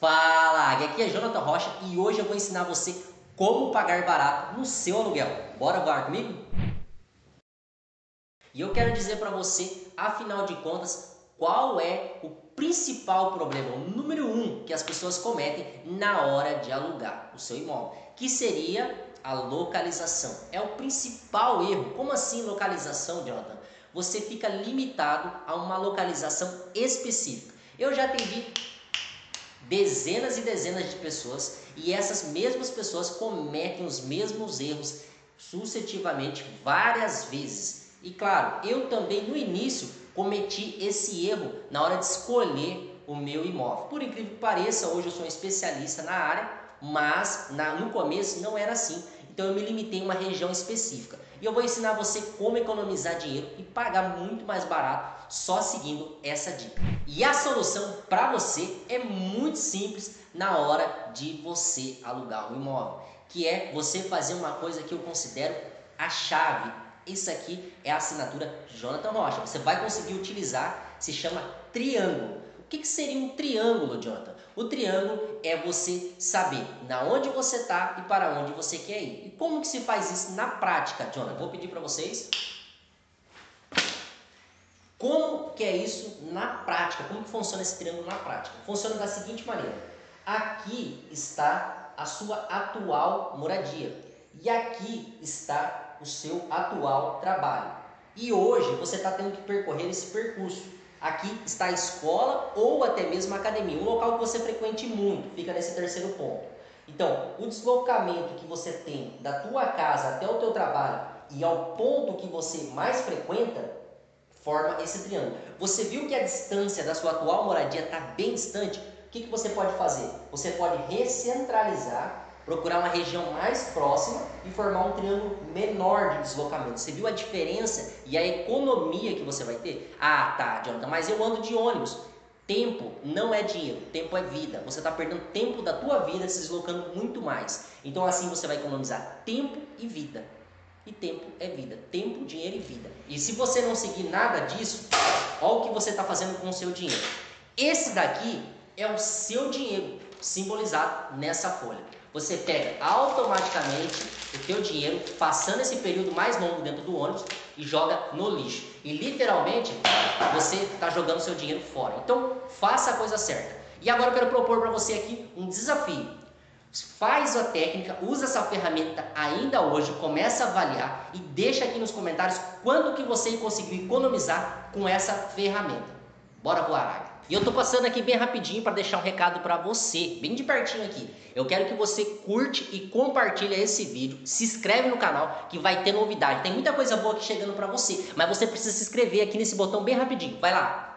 Fala, aqui é Jonathan Rocha e hoje eu vou ensinar você como pagar barato no seu aluguel. Bora voar comigo? E eu quero dizer para você, afinal de contas, qual é o principal problema, o número um que as pessoas cometem na hora de alugar o seu imóvel, que seria a localização. É o principal erro. Como assim localização, Jonathan? Você fica limitado a uma localização específica. Eu já atendi dezenas e dezenas de pessoas e essas mesmas pessoas cometem os mesmos erros sucessivamente várias vezes. E claro, eu também no início cometi esse erro na hora de escolher o meu imóvel. Por incrível que pareça, hoje eu sou um especialista na área, mas na, no começo não era assim. Então eu me limitei a uma região específica. E eu vou ensinar você como economizar dinheiro e pagar muito mais barato só seguindo essa dica. E a solução para você é muito simples na hora de você alugar um imóvel, que é você fazer uma coisa que eu considero a chave. Isso aqui é a assinatura Jonathan Rocha. Você vai conseguir utilizar, se chama triângulo. O que, que seria um triângulo, Jonathan? O triângulo é você saber na onde você está e para onde você quer ir. E como que se faz isso na prática, Jonathan? Vou pedir para vocês. Como que é isso na prática? Como que funciona esse triângulo na prática? Funciona da seguinte maneira. Aqui está a sua atual moradia e aqui está o seu atual trabalho. E hoje você está tendo que percorrer esse percurso. Aqui está a escola ou até mesmo a academia, um local que você frequente muito, fica nesse terceiro ponto. Então, o deslocamento que você tem da tua casa até o teu trabalho e ao ponto que você mais frequenta, forma esse triângulo. Você viu que a distância da sua atual moradia está bem distante? O que, que você pode fazer? Você pode recentralizar procurar uma região mais próxima e formar um triângulo menor de deslocamento. Você viu a diferença e a economia que você vai ter? Ah, tá, Jonathan, mas eu ando de ônibus. Tempo não é dinheiro, tempo é vida. Você está perdendo tempo da tua vida se deslocando muito mais. Então assim você vai economizar tempo e vida. E tempo é vida. Tempo, dinheiro e vida. E se você não seguir nada disso, olha o que você está fazendo com o seu dinheiro. Esse daqui é o seu dinheiro simbolizado nessa folha você pega automaticamente o teu dinheiro, passando esse período mais longo dentro do ônibus e joga no lixo. E literalmente você está jogando seu dinheiro fora. Então faça a coisa certa. E agora eu quero propor para você aqui um desafio. Faz a técnica, usa essa ferramenta ainda hoje, começa a avaliar e deixa aqui nos comentários quanto que você conseguiu economizar com essa ferramenta. Bora voar, águia! E eu tô passando aqui bem rapidinho para deixar um recado para você, bem de pertinho aqui. Eu quero que você curte e compartilhe esse vídeo, se inscreve no canal que vai ter novidade. Tem muita coisa boa aqui chegando para você, mas você precisa se inscrever aqui nesse botão bem rapidinho. Vai lá.